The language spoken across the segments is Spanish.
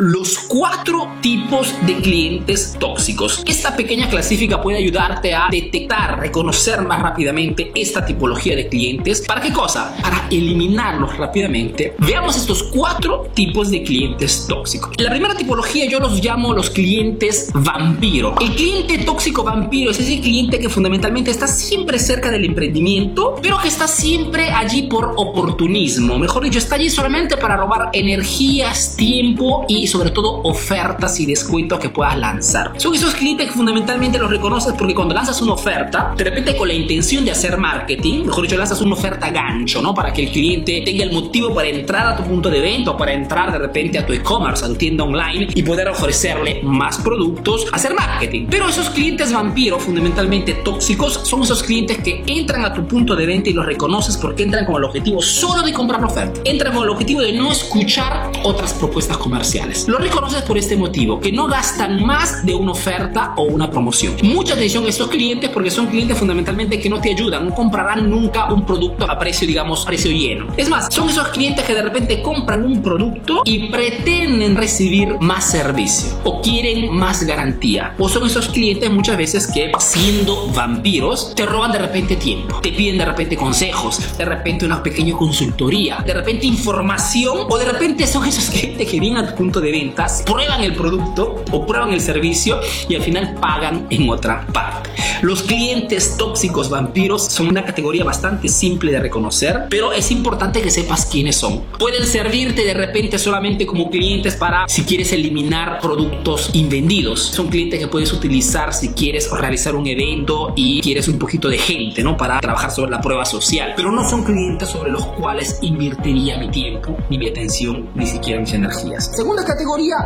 los cuatro tipos de clientes tóxicos. Esta pequeña clasifica puede ayudarte a detectar, reconocer más rápidamente esta tipología de clientes. ¿Para qué cosa? Para eliminarlos rápidamente. Veamos estos cuatro tipos de clientes tóxicos. La primera tipología yo los llamo los clientes vampiro. El cliente tóxico vampiro es ese cliente que fundamentalmente está siempre cerca del emprendimiento, pero que está siempre allí por oportunismo. Mejor dicho, está allí solamente para robar energías, tiempo y sobre todo ofertas y descuentos que puedas lanzar. Son esos clientes que fundamentalmente los reconoces porque cuando lanzas una oferta, de repente con la intención de hacer marketing, mejor dicho, lanzas una oferta gancho, ¿no? Para que el cliente tenga el motivo para entrar a tu punto de venta o para entrar de repente a tu e-commerce, a tu tienda online y poder ofrecerle más productos, hacer marketing. Pero esos clientes vampiros, fundamentalmente tóxicos, son esos clientes que entran a tu punto de venta y los reconoces porque entran con el objetivo solo de comprar la oferta. Entran con el objetivo de no escuchar otras propuestas comerciales. Lo reconoces por este motivo, que no gastan más de una oferta o una promoción. Mucha atención a estos clientes porque son clientes fundamentalmente que no te ayudan, no comprarán nunca un producto a precio, digamos, precio lleno. Es más, son esos clientes que de repente compran un producto y pretenden recibir más servicio o quieren más garantía. O son esos clientes muchas veces que siendo vampiros te roban de repente tiempo, te piden de repente consejos, de repente una pequeña consultoría, de repente información o de repente son esos clientes que vienen a tu punto de ventas, prueban el producto o prueban el servicio y al final pagan en otra parte. Los clientes tóxicos vampiros son una categoría bastante simple de reconocer, pero es importante que sepas quiénes son. Pueden servirte de repente solamente como clientes para si quieres eliminar productos invendidos. Son clientes que puedes utilizar si quieres realizar un evento y quieres un poquito de gente, ¿no? Para trabajar sobre la prueba social. Pero no son clientes sobre los cuales invertiría mi tiempo, ni mi atención, ni siquiera mis energías. Segunda categoría,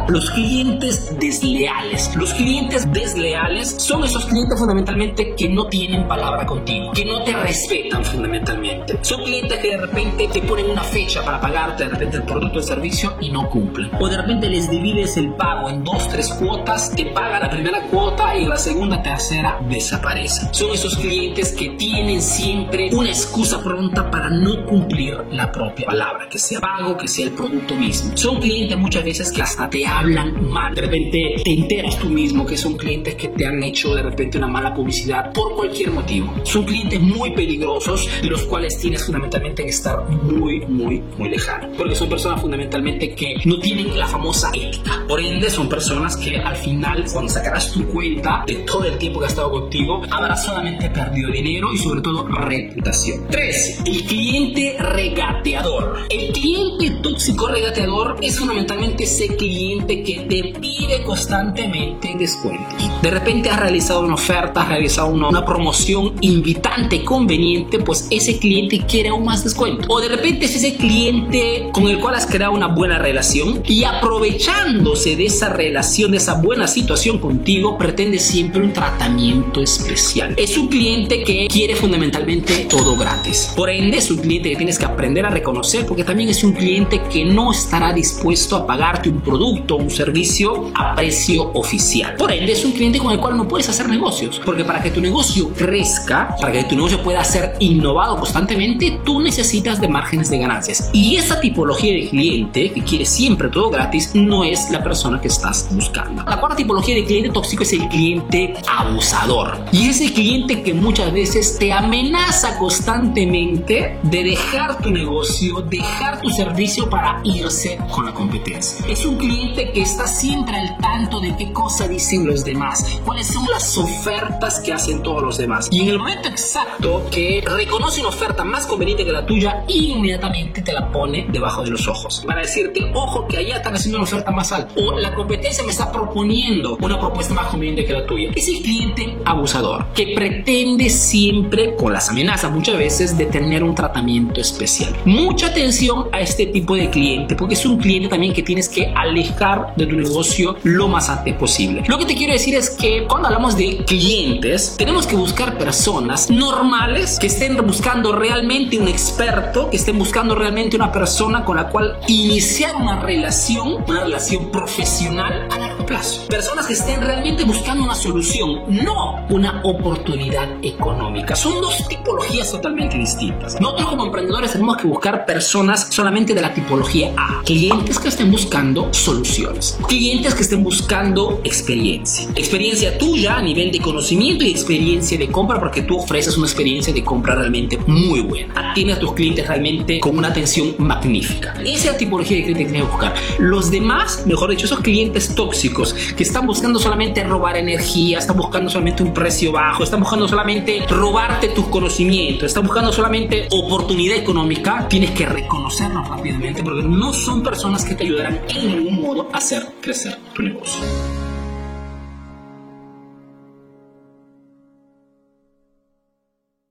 los clientes desleales. Los clientes desleales son esos clientes fundamentalmente que no tienen palabra contigo, que no te respetan fundamentalmente. Son clientes que de repente te ponen una fecha para pagarte de repente el producto o el servicio y no cumplen. O de repente les divides el pago en dos, tres cuotas, te paga la primera cuota y la segunda, tercera desaparece. Son esos clientes que tienen siempre una excusa pronta para no cumplir la propia palabra, que sea pago, que sea el producto mismo. Son clientes muchas veces que hasta te hablan mal. De repente te enteras tú mismo que son clientes que te han hecho de repente una mala publicidad por cualquier motivo. Son clientes muy peligrosos de los cuales tienes fundamentalmente que estar muy, muy, muy lejano. Porque son personas fundamentalmente que no tienen la famosa ética. Por ende, son personas que al final, cuando sacarás tu cuenta de todo el tiempo que ha estado contigo, habrás solamente perdido dinero y sobre todo reputación. 3. El cliente regateador. El cliente tóxico regateador es fundamentalmente ese cliente que te pide constantemente descuentos. De repente has realizado una oferta, has realizado una, una promoción invitante, conveniente, pues ese cliente quiere aún más descuento. O de repente es ese cliente con el cual has creado una buena relación y aprovechándose de esa relación, de esa buena situación contigo, pretende siempre un tratamiento especial. Es un cliente que quiere fundamentalmente todo gratis. Por ende, es un cliente que tienes que aprender a reconocer porque también es un cliente que no estará dispuesto a pagarte un producto un servicio a precio oficial. Por ende, es un cliente con el cual no puedes hacer negocios. Porque para que tu negocio crezca, para que tu negocio pueda ser innovado constantemente, tú necesitas de márgenes de ganancias. Y esa tipología de cliente que quiere siempre todo gratis no es la persona que estás buscando. La cuarta tipología de cliente tóxico es el cliente abusador. Y ese cliente que muchas veces te amenaza constantemente de dejar tu negocio, dejar tu servicio para irse con la competencia. Es un cliente que está siempre al tanto de qué cosa dicen los demás, cuáles son las ofertas que hacen todos los demás. Y en el momento exacto que reconoce una oferta más conveniente que la tuya, inmediatamente te la pone debajo de los ojos. Para decirte, ojo, que allá están haciendo una oferta más alta. O la competencia me está proponiendo una propuesta más conveniente que la tuya. Es el cliente abusador que pretende siempre, con las amenazas muchas veces, de tener un tratamiento especial. Mucha atención a este tipo de cliente, porque es un cliente también que tienes que alejar de tu negocio lo más antes posible. Lo que te quiero decir es que cuando hablamos de clientes, tenemos que buscar personas normales que estén buscando realmente un experto, que estén buscando realmente una persona con la cual iniciar una relación, una relación profesional a largo plazo. Personas que estén realmente buscando una solución, no una oportunidad económica. Son dos tipologías totalmente distintas. Nosotros como emprendedores tenemos que buscar personas solamente de la tipología A. Clientes que estén buscando soluciones. Clientes que estén buscando experiencia. Experiencia tuya a nivel de conocimiento y experiencia de compra porque tú ofreces una experiencia de compra realmente muy buena. Atiende a tus clientes realmente con una atención magnífica. Esa tipología de cliente que tienes que buscar. Los demás, mejor dicho, esos clientes tóxicos que están buscando solamente robar energía, están buscando solamente un precio bajo, están buscando solamente robarte tus conocimientos, están buscando solamente oportunidad económica, tienes que reconocerlos rápidamente porque no son personas que te ayudarán en ningún modo hacer crecer tu negocio.